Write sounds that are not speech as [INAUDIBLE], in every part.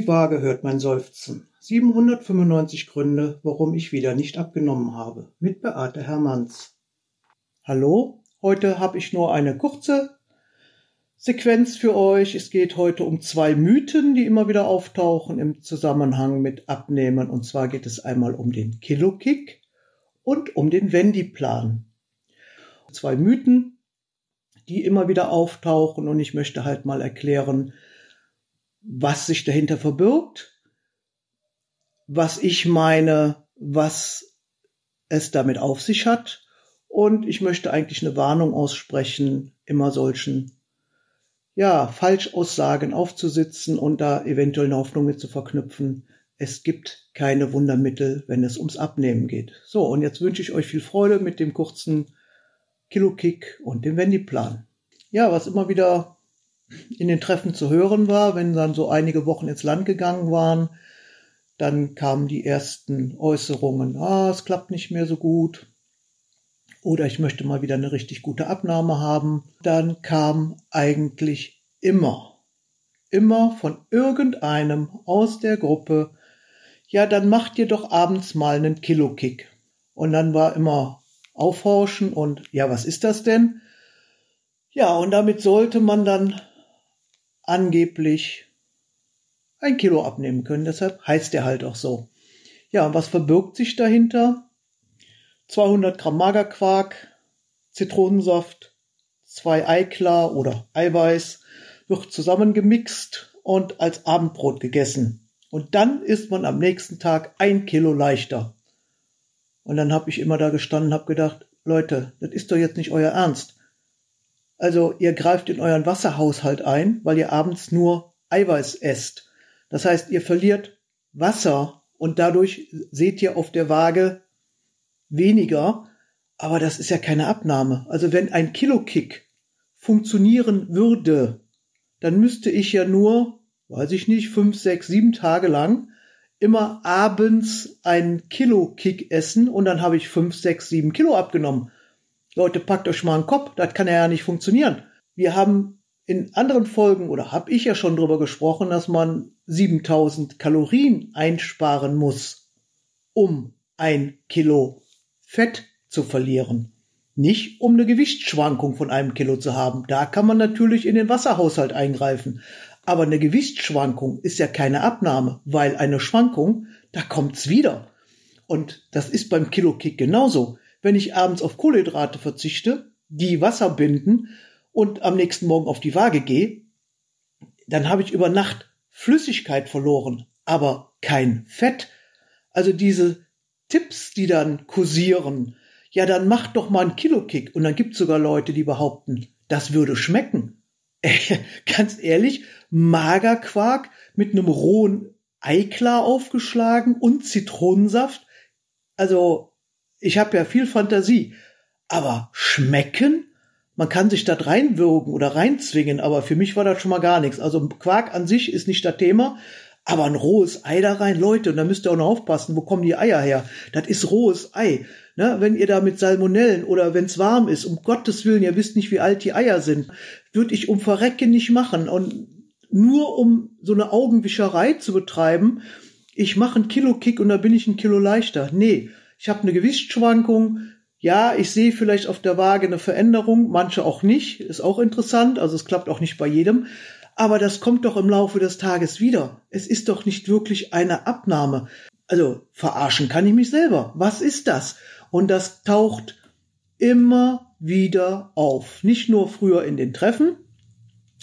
Die Waage hört mein Seufzen. 795 Gründe, warum ich wieder nicht abgenommen habe. Mit Beate Hermanns. Hallo, heute habe ich nur eine kurze Sequenz für euch. Es geht heute um zwei Mythen, die immer wieder auftauchen im Zusammenhang mit Abnehmen. Und zwar geht es einmal um den Kilo-Kick und um den Wendy-Plan. Zwei Mythen, die immer wieder auftauchen und ich möchte halt mal erklären, was sich dahinter verbirgt, was ich meine, was es damit auf sich hat. Und ich möchte eigentlich eine Warnung aussprechen, immer solchen, ja, Falschaussagen aufzusitzen und da eventuell eine Hoffnung mit zu verknüpfen. Es gibt keine Wundermittel, wenn es ums Abnehmen geht. So, und jetzt wünsche ich euch viel Freude mit dem kurzen Kilo-Kick und dem Wendy-Plan. Ja, was immer wieder in den Treffen zu hören war, wenn dann so einige Wochen ins Land gegangen waren, dann kamen die ersten Äußerungen, ah, es klappt nicht mehr so gut. Oder ich möchte mal wieder eine richtig gute Abnahme haben. Dann kam eigentlich immer, immer von irgendeinem aus der Gruppe, ja, dann macht ihr doch abends mal einen Kilo-Kick. Und dann war immer Aufhorchen und, ja, was ist das denn? Ja, und damit sollte man dann angeblich ein Kilo abnehmen können. Deshalb heißt er halt auch so. Ja, und was verbirgt sich dahinter? 200 Gramm Magerquark, Zitronensaft, zwei Eiklar oder Eiweiß wird zusammengemixt und als Abendbrot gegessen. Und dann ist man am nächsten Tag ein Kilo leichter. Und dann habe ich immer da gestanden, habe gedacht, Leute, das ist doch jetzt nicht euer Ernst. Also ihr greift in euren Wasserhaushalt ein, weil ihr abends nur Eiweiß esst. Das heißt, ihr verliert Wasser und dadurch seht ihr auf der Waage weniger. Aber das ist ja keine Abnahme. Also wenn ein Kilo-Kick funktionieren würde, dann müsste ich ja nur, weiß ich nicht, fünf, sechs, sieben Tage lang immer abends einen Kilo-Kick essen und dann habe ich fünf, sechs, sieben Kilo abgenommen. Leute, packt euch mal einen Kopf, das kann ja nicht funktionieren. Wir haben in anderen Folgen oder habe ich ja schon drüber gesprochen, dass man 7000 Kalorien einsparen muss, um ein Kilo Fett zu verlieren. Nicht um eine Gewichtsschwankung von einem Kilo zu haben. Da kann man natürlich in den Wasserhaushalt eingreifen. Aber eine Gewichtsschwankung ist ja keine Abnahme, weil eine Schwankung, da kommt's wieder. Und das ist beim Kilo-Kick genauso wenn ich abends auf Kohlenhydrate verzichte, die Wasser binden und am nächsten Morgen auf die Waage gehe, dann habe ich über Nacht Flüssigkeit verloren, aber kein Fett. Also diese Tipps, die dann kursieren, ja, dann macht doch mal einen Kilo-Kick. Und dann gibt es sogar Leute, die behaupten, das würde schmecken. [LAUGHS] Ganz ehrlich, Magerquark mit einem rohen Eiklar aufgeschlagen und Zitronensaft. Also ich habe ja viel Fantasie, aber schmecken? Man kann sich da reinwürgen oder reinzwingen, aber für mich war das schon mal gar nichts. Also Quark an sich ist nicht das Thema, aber ein rohes Ei da rein, Leute, und da müsst ihr auch noch aufpassen, wo kommen die Eier her? Das ist rohes Ei. Ne? Wenn ihr da mit Salmonellen oder wenn es warm ist, um Gottes Willen, ihr wisst nicht, wie alt die Eier sind, würde ich um Verrecken nicht machen. Und nur um so eine Augenwischerei zu betreiben, ich mache einen Kilo-Kick und da bin ich ein Kilo leichter. Nee, ich habe eine Gewichtsschwankung. Ja, ich sehe vielleicht auf der Waage eine Veränderung, manche auch nicht, ist auch interessant, also es klappt auch nicht bei jedem, aber das kommt doch im Laufe des Tages wieder. Es ist doch nicht wirklich eine Abnahme. Also verarschen kann ich mich selber. Was ist das? Und das taucht immer wieder auf. Nicht nur früher in den Treffen,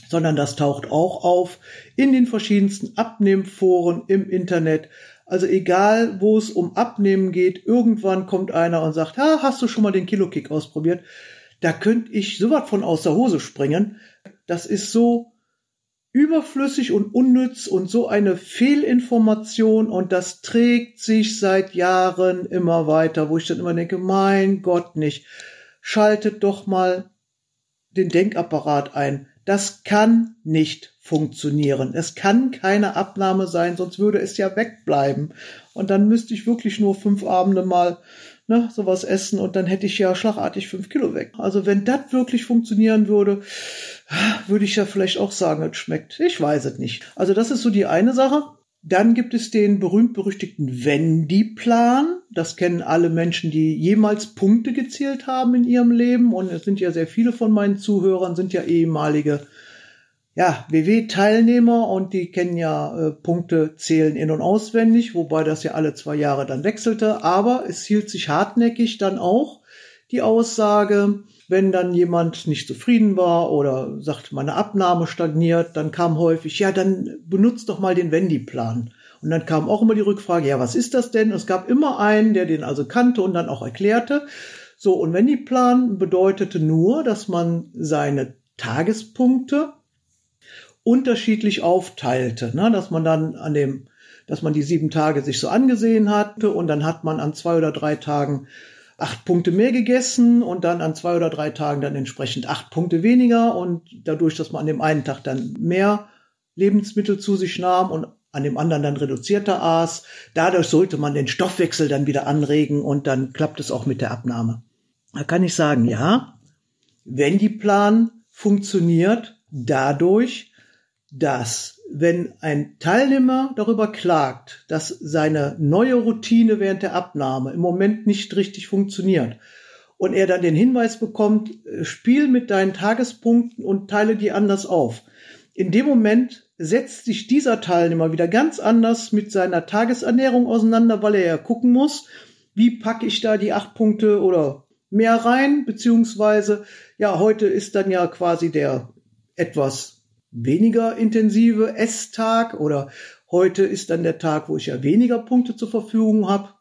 sondern das taucht auch auf in den verschiedensten Abnehmforen im Internet. Also egal, wo es um Abnehmen geht, irgendwann kommt einer und sagt, ha, hast du schon mal den Kilo-Kick ausprobiert? Da könnte ich so was von aus der Hose springen. Das ist so überflüssig und unnütz und so eine Fehlinformation und das trägt sich seit Jahren immer weiter, wo ich dann immer denke, mein Gott nicht. Schaltet doch mal den Denkapparat ein. Das kann nicht funktionieren. Es kann keine Abnahme sein, sonst würde es ja wegbleiben. Und dann müsste ich wirklich nur fünf Abende mal ne, sowas essen und dann hätte ich ja schlagartig fünf Kilo weg. Also wenn das wirklich funktionieren würde, würde ich ja vielleicht auch sagen, es schmeckt. Ich weiß es nicht. Also das ist so die eine Sache. Dann gibt es den berühmt-berüchtigten Wendy-Plan. Das kennen alle Menschen, die jemals Punkte gezählt haben in ihrem Leben. Und es sind ja sehr viele von meinen Zuhörern, sind ja ehemalige ja, WW-Teilnehmer und die kennen ja äh, Punkte zählen in- und auswendig, wobei das ja alle zwei Jahre dann wechselte. Aber es hielt sich hartnäckig dann auch die Aussage, wenn dann jemand nicht zufrieden war oder sagt, meine Abnahme stagniert, dann kam häufig, ja, dann benutzt doch mal den Wendy-Plan. Und dann kam auch immer die Rückfrage, ja, was ist das denn? Es gab immer einen, der den also kannte und dann auch erklärte. So, und Wendy-Plan bedeutete nur, dass man seine Tagespunkte unterschiedlich aufteilte, ne? dass man dann an dem, dass man die sieben Tage sich so angesehen hatte und dann hat man an zwei oder drei Tagen acht Punkte mehr gegessen und dann an zwei oder drei Tagen dann entsprechend acht Punkte weniger und dadurch, dass man an dem einen Tag dann mehr Lebensmittel zu sich nahm und an dem anderen dann reduzierter aß, dadurch sollte man den Stoffwechsel dann wieder anregen und dann klappt es auch mit der Abnahme. Da kann ich sagen, ja, wenn die Plan funktioniert dadurch, dass wenn ein Teilnehmer darüber klagt, dass seine neue Routine während der Abnahme im Moment nicht richtig funktioniert und er dann den Hinweis bekommt, äh, spiel mit deinen Tagespunkten und teile die anders auf. In dem Moment setzt sich dieser Teilnehmer wieder ganz anders mit seiner Tagesernährung auseinander, weil er ja gucken muss, wie packe ich da die acht Punkte oder mehr rein, beziehungsweise, ja, heute ist dann ja quasi der etwas weniger intensive Esstag oder heute ist dann der Tag, wo ich ja weniger Punkte zur Verfügung habe.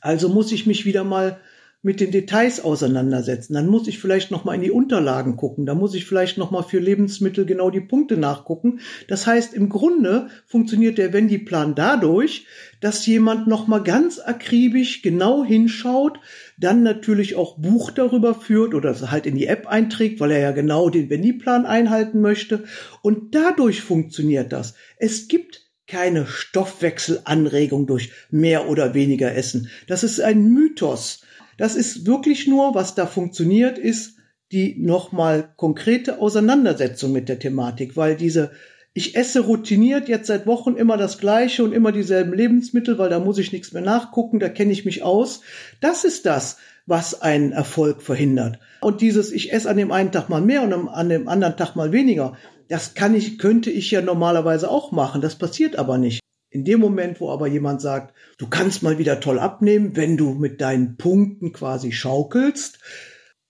Also muss ich mich wieder mal mit den Details auseinandersetzen. Dann muss ich vielleicht noch mal in die Unterlagen gucken. Da muss ich vielleicht noch mal für Lebensmittel genau die Punkte nachgucken. Das heißt, im Grunde funktioniert der Wendy-Plan dadurch, dass jemand noch mal ganz akribisch genau hinschaut, dann natürlich auch Buch darüber führt oder halt in die App einträgt, weil er ja genau den Wendy-Plan einhalten möchte. Und dadurch funktioniert das. Es gibt keine Stoffwechselanregung durch mehr oder weniger Essen. Das ist ein Mythos. Das ist wirklich nur, was da funktioniert, ist die nochmal konkrete Auseinandersetzung mit der Thematik, weil diese ich esse routiniert jetzt seit Wochen immer das gleiche und immer dieselben Lebensmittel, weil da muss ich nichts mehr nachgucken, da kenne ich mich aus. Das ist das, was einen Erfolg verhindert. Und dieses ich esse an dem einen Tag mal mehr und an dem anderen Tag mal weniger, das kann ich könnte ich ja normalerweise auch machen, das passiert aber nicht. In dem Moment, wo aber jemand sagt, du kannst mal wieder toll abnehmen, wenn du mit deinen Punkten quasi schaukelst,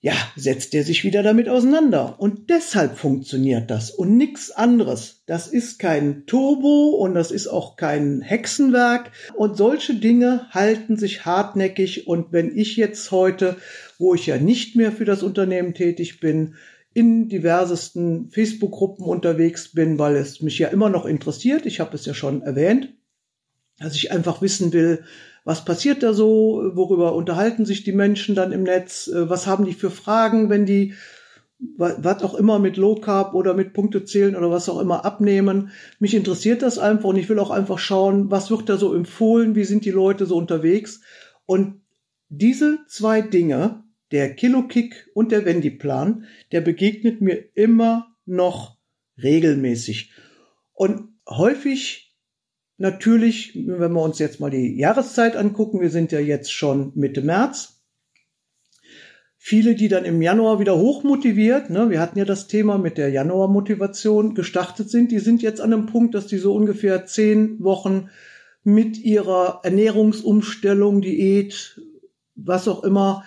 ja, setzt er sich wieder damit auseinander. Und deshalb funktioniert das und nichts anderes. Das ist kein Turbo und das ist auch kein Hexenwerk. Und solche Dinge halten sich hartnäckig. Und wenn ich jetzt heute, wo ich ja nicht mehr für das Unternehmen tätig bin, in diversesten Facebook-Gruppen unterwegs bin, weil es mich ja immer noch interessiert. Ich habe es ja schon erwähnt, dass ich einfach wissen will, was passiert da so, worüber unterhalten sich die Menschen dann im Netz, äh, was haben die für Fragen, wenn die was auch immer mit Low Carb oder mit Punkte zählen oder was auch immer abnehmen. Mich interessiert das einfach und ich will auch einfach schauen, was wird da so empfohlen, wie sind die Leute so unterwegs. Und diese zwei Dinge, der Kilo Kick und der Wendy-Plan, der begegnet mir immer noch regelmäßig. Und häufig natürlich, wenn wir uns jetzt mal die Jahreszeit angucken, wir sind ja jetzt schon Mitte März. Viele, die dann im Januar wieder hochmotiviert, ne, wir hatten ja das Thema mit der Januarmotivation gestartet sind, die sind jetzt an einem Punkt, dass die so ungefähr zehn Wochen mit ihrer Ernährungsumstellung, Diät, was auch immer,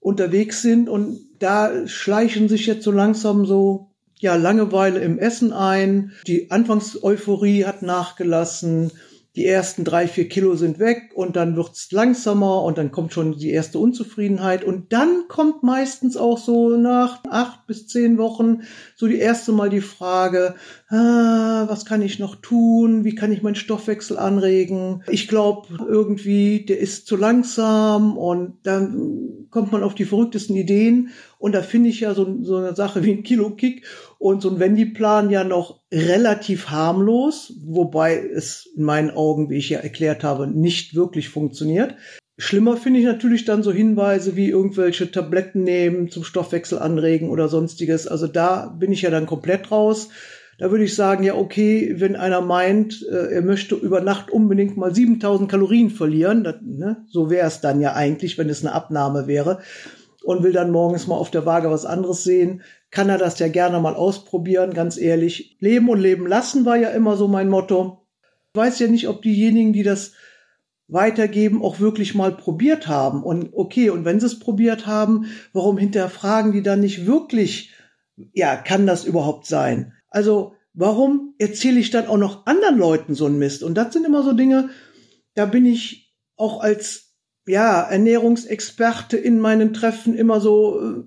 unterwegs sind und da schleichen sich jetzt so langsam so ja Langeweile im Essen ein. Die Anfangseuphorie hat nachgelassen die ersten drei, vier Kilo sind weg und dann wird's langsamer und dann kommt schon die erste Unzufriedenheit und dann kommt meistens auch so nach acht bis zehn Wochen so die erste Mal die Frage, ah, was kann ich noch tun? Wie kann ich meinen Stoffwechsel anregen? Ich glaube irgendwie, der ist zu langsam und dann kommt man auf die verrücktesten Ideen und da finde ich ja so, so eine Sache wie ein Kilo-Kick und so ein Wendy-Plan ja noch relativ harmlos, wobei es in meinen Augen, wie ich ja erklärt habe, nicht wirklich funktioniert. Schlimmer finde ich natürlich dann so Hinweise wie irgendwelche Tabletten nehmen, zum Stoffwechsel anregen oder sonstiges. Also da bin ich ja dann komplett raus. Da würde ich sagen, ja, okay, wenn einer meint, äh, er möchte über Nacht unbedingt mal 7000 Kalorien verlieren, das, ne, so wäre es dann ja eigentlich, wenn es eine Abnahme wäre, und will dann morgens mal auf der Waage was anderes sehen, kann er das ja gerne mal ausprobieren, ganz ehrlich. Leben und leben lassen war ja immer so mein Motto. Ich weiß ja nicht, ob diejenigen, die das weitergeben, auch wirklich mal probiert haben. Und okay, und wenn sie es probiert haben, warum hinterfragen die dann nicht wirklich, ja, kann das überhaupt sein? Also, warum erzähle ich dann auch noch anderen Leuten so ein Mist? Und das sind immer so Dinge, da bin ich auch als, ja, Ernährungsexperte in meinen Treffen immer so äh,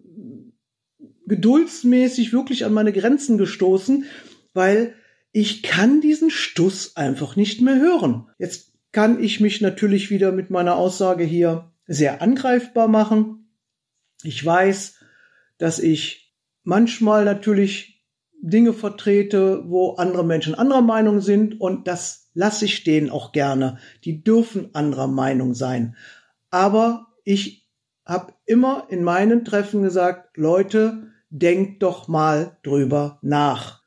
geduldsmäßig wirklich an meine Grenzen gestoßen, weil ich kann diesen Stuss einfach nicht mehr hören. Jetzt kann ich mich natürlich wieder mit meiner Aussage hier sehr angreifbar machen. Ich weiß, dass ich manchmal natürlich Dinge vertrete, wo andere Menschen anderer Meinung sind und das lasse ich denen auch gerne. Die dürfen anderer Meinung sein. Aber ich habe immer in meinen Treffen gesagt, Leute, denkt doch mal drüber nach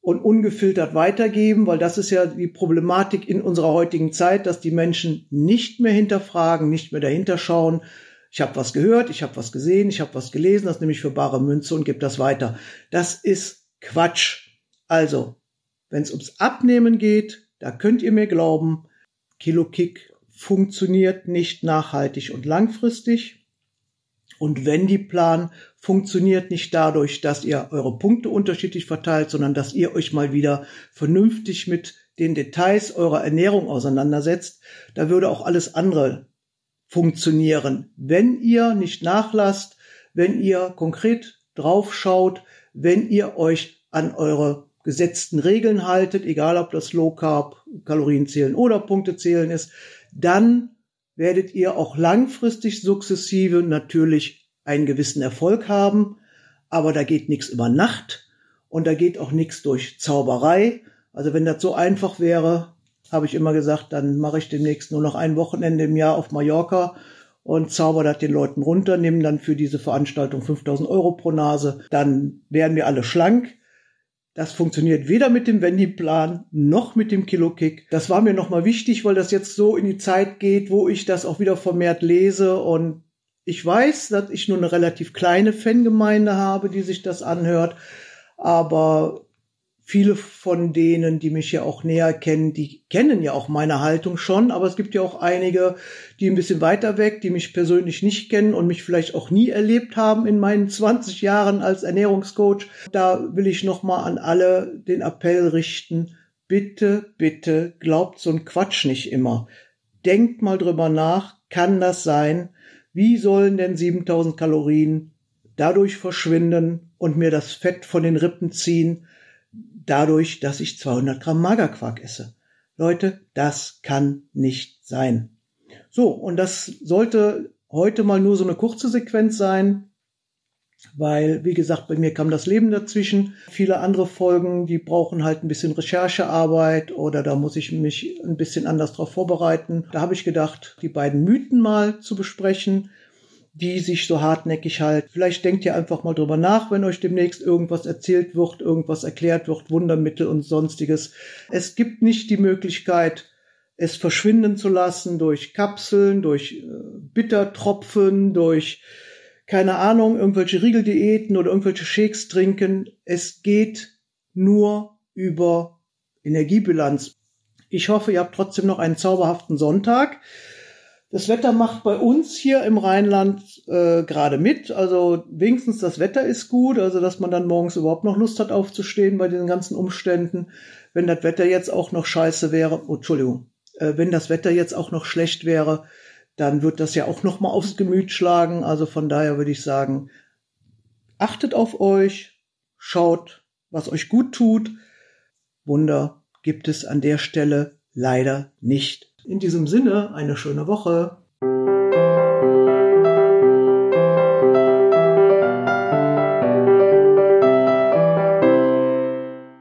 und ungefiltert weitergeben, weil das ist ja die Problematik in unserer heutigen Zeit, dass die Menschen nicht mehr hinterfragen, nicht mehr dahinter schauen. Ich habe was gehört, ich habe was gesehen, ich habe was gelesen, das nehme ich für bare Münze und gebe das weiter. Das ist Quatsch. Also, wenn es ums Abnehmen geht, da könnt ihr mir glauben, Kilo Kick funktioniert nicht nachhaltig und langfristig. Und wenn die Plan funktioniert nicht dadurch, dass ihr eure Punkte unterschiedlich verteilt, sondern dass ihr euch mal wieder vernünftig mit den Details eurer Ernährung auseinandersetzt, da würde auch alles andere funktionieren. Wenn ihr nicht nachlasst, wenn ihr konkret draufschaut, wenn ihr euch an eure gesetzten Regeln haltet, egal ob das Low Carb, Kalorien zählen oder Punkte zählen ist, dann werdet ihr auch langfristig sukzessive natürlich einen gewissen Erfolg haben, aber da geht nichts über Nacht und da geht auch nichts durch Zauberei. Also wenn das so einfach wäre, habe ich immer gesagt, dann mache ich demnächst nur noch ein Wochenende im Jahr auf Mallorca und zauber das den Leuten runter, nehmen dann für diese Veranstaltung 5000 Euro pro Nase, dann wären wir alle schlank. Das funktioniert weder mit dem Wendy-Plan noch mit dem Kilo-Kick. Das war mir nochmal wichtig, weil das jetzt so in die Zeit geht, wo ich das auch wieder vermehrt lese. Und ich weiß, dass ich nur eine relativ kleine Fangemeinde habe, die sich das anhört. Aber viele von denen, die mich ja auch näher kennen, die kennen ja auch meine Haltung schon, aber es gibt ja auch einige, die ein bisschen weiter weg, die mich persönlich nicht kennen und mich vielleicht auch nie erlebt haben in meinen 20 Jahren als Ernährungscoach. Da will ich nochmal an alle den Appell richten, bitte, bitte glaubt so ein Quatsch nicht immer. Denkt mal drüber nach, kann das sein? Wie sollen denn 7000 Kalorien dadurch verschwinden und mir das Fett von den Rippen ziehen? Dadurch, dass ich 200 Gramm Magerquark esse. Leute, das kann nicht sein. So, und das sollte heute mal nur so eine kurze Sequenz sein, weil, wie gesagt, bei mir kam das Leben dazwischen. Viele andere Folgen, die brauchen halt ein bisschen Recherchearbeit oder da muss ich mich ein bisschen anders drauf vorbereiten. Da habe ich gedacht, die beiden Mythen mal zu besprechen die sich so hartnäckig halten. Vielleicht denkt ihr einfach mal drüber nach, wenn euch demnächst irgendwas erzählt wird, irgendwas erklärt wird, Wundermittel und sonstiges. Es gibt nicht die Möglichkeit, es verschwinden zu lassen durch Kapseln, durch äh, Bittertropfen, durch keine Ahnung, irgendwelche Riegeldiäten oder irgendwelche Shakes trinken. Es geht nur über Energiebilanz. Ich hoffe, ihr habt trotzdem noch einen zauberhaften Sonntag. Das Wetter macht bei uns hier im Rheinland äh, gerade mit. Also wenigstens das Wetter ist gut, also dass man dann morgens überhaupt noch Lust hat aufzustehen bei diesen ganzen Umständen. Wenn das Wetter jetzt auch noch scheiße wäre, oh, Entschuldigung, äh, wenn das Wetter jetzt auch noch schlecht wäre, dann wird das ja auch noch mal aufs Gemüt schlagen. Also von daher würde ich sagen, achtet auf euch, schaut, was euch gut tut. Wunder gibt es an der Stelle leider nicht. In diesem Sinne eine schöne Woche.